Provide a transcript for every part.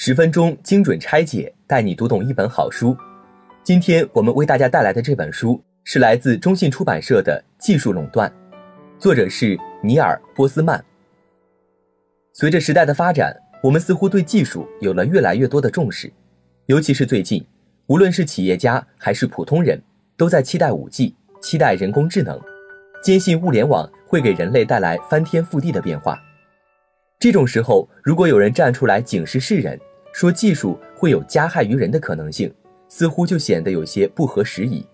十分钟精准拆解，带你读懂一本好书。今天我们为大家带来的这本书是来自中信出版社的《技术垄断》，作者是尼尔·波斯曼。随着时代的发展，我们似乎对技术有了越来越多的重视，尤其是最近，无论是企业家还是普通人，都在期待五 G，期待人工智能，坚信物联网会给人类带来翻天覆地的变化。这种时候，如果有人站出来警示世人，说技术会有加害于人的可能性，似乎就显得有些不合时宜。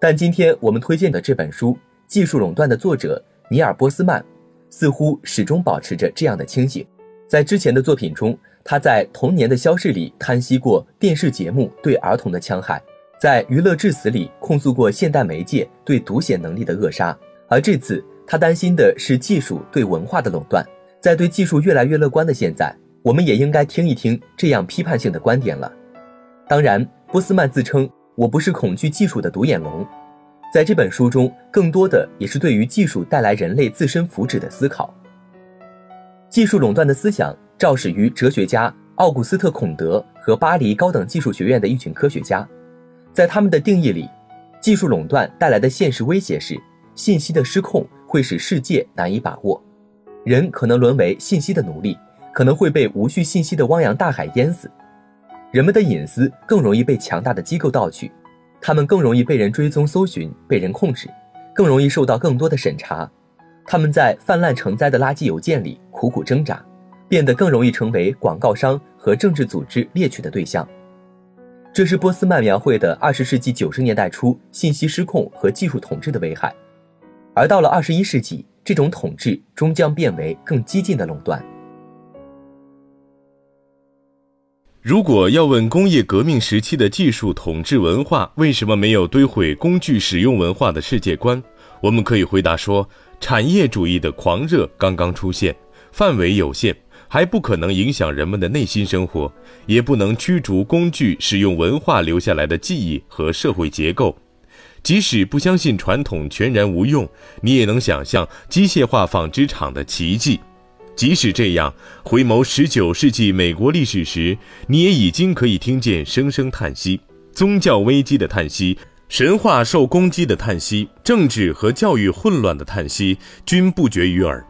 但今天我们推荐的这本书《技术垄断》的作者尼尔·波斯曼，似乎始终保持着这样的清醒。在之前的作品中，他在《童年的消逝》里叹息过电视节目对儿童的戕害，在《娱乐至死》里控诉过现代媒介对读写能力的扼杀，而这次他担心的是技术对文化的垄断。在对技术越来越乐观的现在，我们也应该听一听这样批判性的观点了。当然，波斯曼自称我不是恐惧技术的独眼龙，在这本书中，更多的也是对于技术带来人类自身福祉的思考。技术垄断的思想肇始于哲学家奥古斯特·孔德和巴黎高等技术学院的一群科学家，在他们的定义里，技术垄断带来的现实威胁是信息的失控会使世界难以把握。人可能沦为信息的奴隶，可能会被无序信息的汪洋大海淹死。人们的隐私更容易被强大的机构盗取，他们更容易被人追踪搜寻、被人控制，更容易受到更多的审查。他们在泛滥成灾的垃圾邮件里苦苦挣扎，变得更容易成为广告商和政治组织猎取的对象。这是波斯曼描绘的二十世纪九十年代初信息失控和技术统治的危害，而到了二十一世纪。这种统治终将变为更激进的垄断。如果要问工业革命时期的技术统治文化为什么没有堆毁工具使用文化的世界观，我们可以回答说：产业主义的狂热刚刚出现，范围有限，还不可能影响人们的内心生活，也不能驱逐工具使用文化留下来的记忆和社会结构。即使不相信传统全然无用，你也能想象机械化纺织厂的奇迹。即使这样，回眸十九世纪美国历史时，你也已经可以听见声声叹息：宗教危机的叹息，神话受攻击的叹息，政治和教育混乱的叹息，均不绝于耳。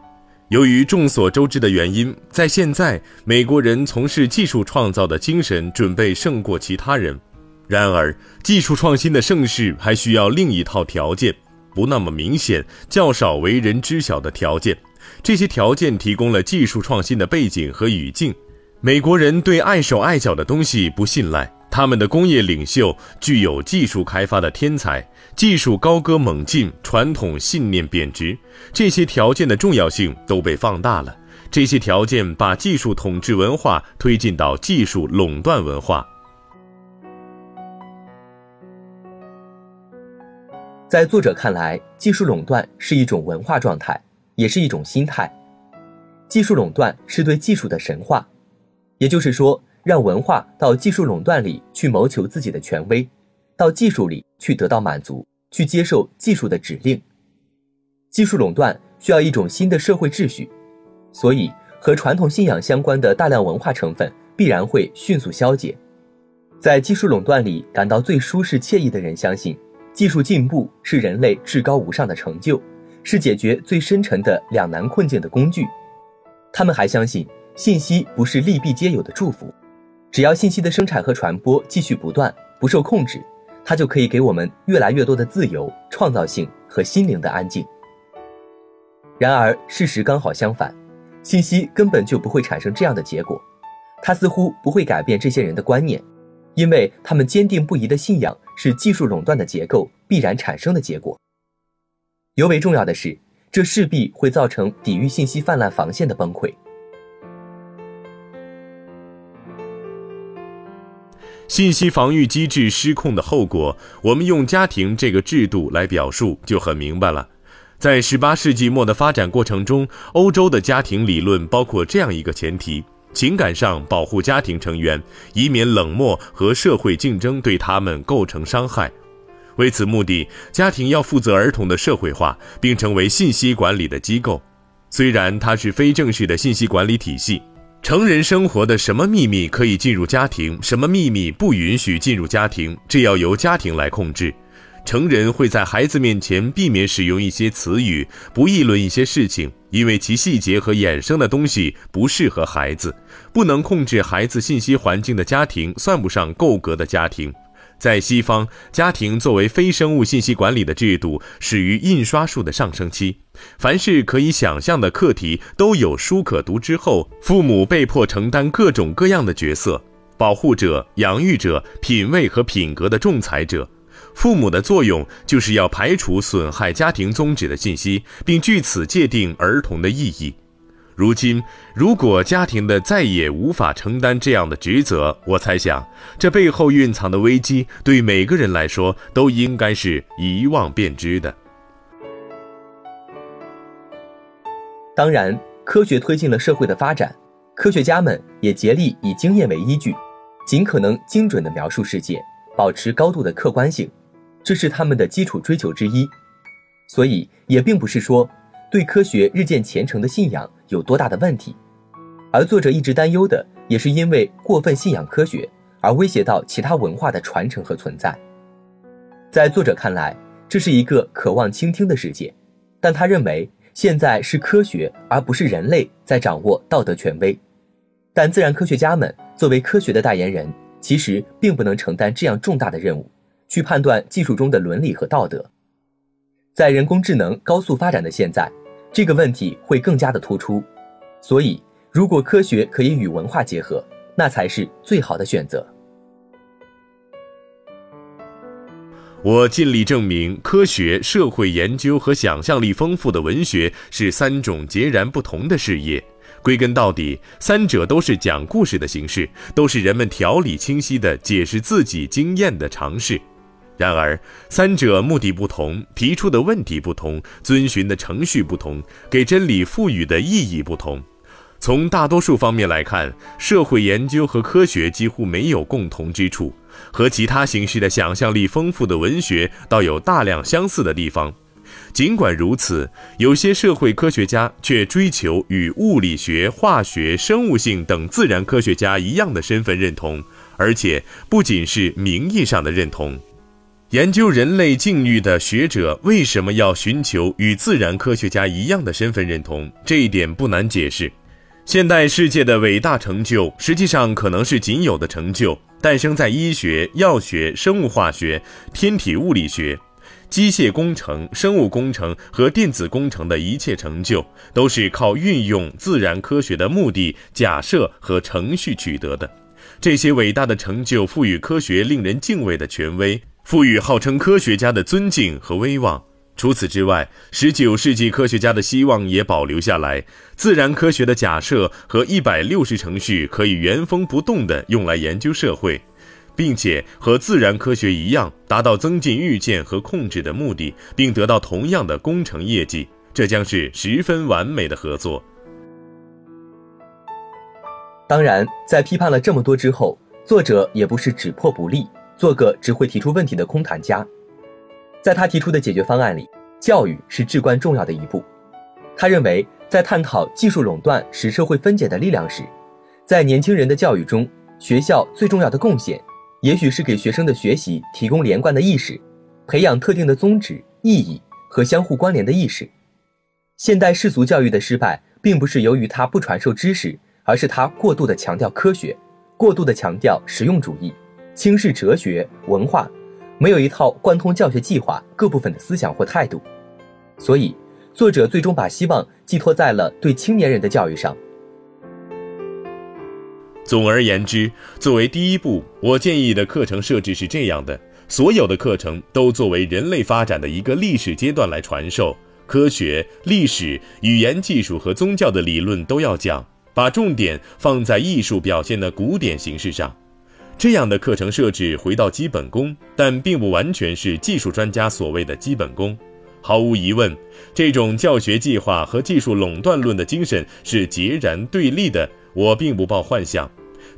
由于众所周知的原因，在现在，美国人从事技术创造的精神准备胜过其他人。然而，技术创新的盛世还需要另一套条件，不那么明显、较少为人知晓的条件。这些条件提供了技术创新的背景和语境。美国人对碍手碍脚的东西不信赖，他们的工业领袖具有技术开发的天才，技术高歌猛进，传统信念贬值。这些条件的重要性都被放大了。这些条件把技术统治文化推进到技术垄断文化。在作者看来，技术垄断是一种文化状态，也是一种心态。技术垄断是对技术的神话，也就是说，让文化到技术垄断里去谋求自己的权威，到技术里去得到满足，去接受技术的指令。技术垄断需要一种新的社会秩序，所以和传统信仰相关的大量文化成分必然会迅速消解。在技术垄断里感到最舒适惬意的人，相信。技术进步是人类至高无上的成就，是解决最深沉的两难困境的工具。他们还相信，信息不是利弊皆有的祝福，只要信息的生产和传播继续不断，不受控制，它就可以给我们越来越多的自由、创造性和心灵的安静。然而，事实刚好相反，信息根本就不会产生这样的结果，它似乎不会改变这些人的观念。因为他们坚定不移的信仰是技术垄断的结构必然产生的结果。尤为重要的是，这势必会造成抵御信息泛滥防线的崩溃。信息防御机制失控的后果，我们用家庭这个制度来表述就很明白了。在十八世纪末的发展过程中，欧洲的家庭理论包括这样一个前提。情感上保护家庭成员，以免冷漠和社会竞争对他们构成伤害。为此目的，家庭要负责儿童的社会化，并成为信息管理的机构。虽然它是非正式的信息管理体系，成人生活的什么秘密可以进入家庭，什么秘密不允许进入家庭，这要由家庭来控制。成人会在孩子面前避免使用一些词语，不议论一些事情，因为其细节和衍生的东西不适合孩子。不能控制孩子信息环境的家庭，算不上够格的家庭。在西方，家庭作为非生物信息管理的制度，始于印刷术的上升期。凡是可以想象的课题都有书可读之后，父母被迫承担各种各样的角色：保护者、养育者、品味和品格的仲裁者。父母的作用就是要排除损害家庭宗旨的信息，并据此界定儿童的意义。如今，如果家庭的再也无法承担这样的职责，我猜想，这背后蕴藏的危机对每个人来说都应该是一望便知的。当然，科学推进了社会的发展，科学家们也竭力以经验为依据，尽可能精准地描述世界，保持高度的客观性。这是他们的基础追求之一，所以也并不是说对科学日渐虔诚的信仰有多大的问题，而作者一直担忧的也是因为过分信仰科学而威胁到其他文化的传承和存在。在作者看来，这是一个渴望倾听的世界，但他认为现在是科学而不是人类在掌握道德权威，但自然科学家们作为科学的代言人，其实并不能承担这样重大的任务。去判断技术中的伦理和道德，在人工智能高速发展的现在，这个问题会更加的突出。所以，如果科学可以与文化结合，那才是最好的选择。我尽力证明，科学、社会研究和想象力丰富的文学是三种截然不同的事业。归根到底，三者都是讲故事的形式，都是人们条理清晰地解释自己经验的尝试。然而，三者目的不同，提出的问题不同，遵循的程序不同，给真理赋予的意义不同。从大多数方面来看，社会研究和科学几乎没有共同之处，和其他形式的想象力丰富的文学倒有大量相似的地方。尽管如此，有些社会科学家却追求与物理学、化学、生物性等自然科学家一样的身份认同，而且不仅是名义上的认同。研究人类境遇的学者为什么要寻求与自然科学家一样的身份认同？这一点不难解释。现代世界的伟大成就，实际上可能是仅有的成就，诞生在医学、药学、生物化学、天体物理学、机械工程、生物工程和电子工程的一切成就，都是靠运用自然科学的目的、假设和程序取得的。这些伟大的成就赋予科学令人敬畏的权威。赋予号称科学家的尊敬和威望。除此之外，十九世纪科学家的希望也保留下来：自然科学的假设和一百六十程序可以原封不动地用来研究社会，并且和自然科学一样，达到增进预见和控制的目的，并得到同样的工程业绩。这将是十分完美的合作。当然，在批判了这么多之后，作者也不是只破不立。做个只会提出问题的空谈家，在他提出的解决方案里，教育是至关重要的一步。他认为，在探讨技术垄断使社会分解的力量时，在年轻人的教育中，学校最重要的贡献，也许是给学生的学习提供连贯的意识，培养特定的宗旨、意义和相互关联的意识。现代世俗教育的失败，并不是由于他不传授知识，而是他过度的强调科学，过度的强调实用主义。轻视哲学文化，没有一套贯通教学计划各部分的思想或态度，所以作者最终把希望寄托在了对青年人的教育上。总而言之，作为第一步，我建议的课程设置是这样的：所有的课程都作为人类发展的一个历史阶段来传授，科学、历史、语言、技术和宗教的理论都要讲，把重点放在艺术表现的古典形式上。这样的课程设置回到基本功，但并不完全是技术专家所谓的基本功。毫无疑问，这种教学计划和技术垄断论的精神是截然对立的。我并不抱幻想，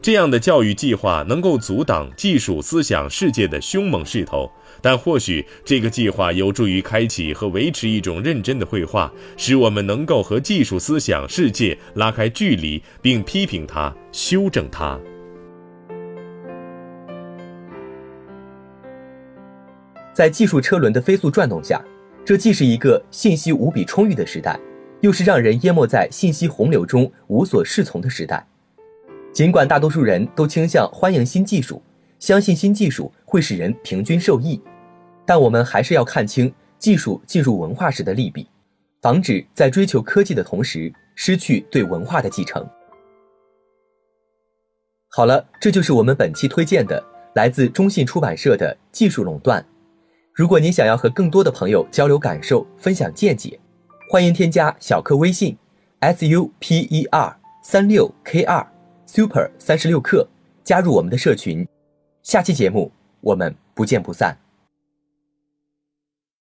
这样的教育计划能够阻挡技术思想世界的凶猛势头。但或许这个计划有助于开启和维持一种认真的绘画，使我们能够和技术思想世界拉开距离，并批评它、修正它。在技术车轮的飞速转动下，这既是一个信息无比充裕的时代，又是让人淹没在信息洪流中无所适从的时代。尽管大多数人都倾向欢迎新技术，相信新技术会使人平均受益，但我们还是要看清技术进入文化时的利弊，防止在追求科技的同时失去对文化的继承。好了，这就是我们本期推荐的来自中信出版社的《技术垄断》。如果您想要和更多的朋友交流感受、分享见解，欢迎添加小课微信 s u p e r 三六 k 二 super 三十六课，加入我们的社群。下期节目我们不见不散。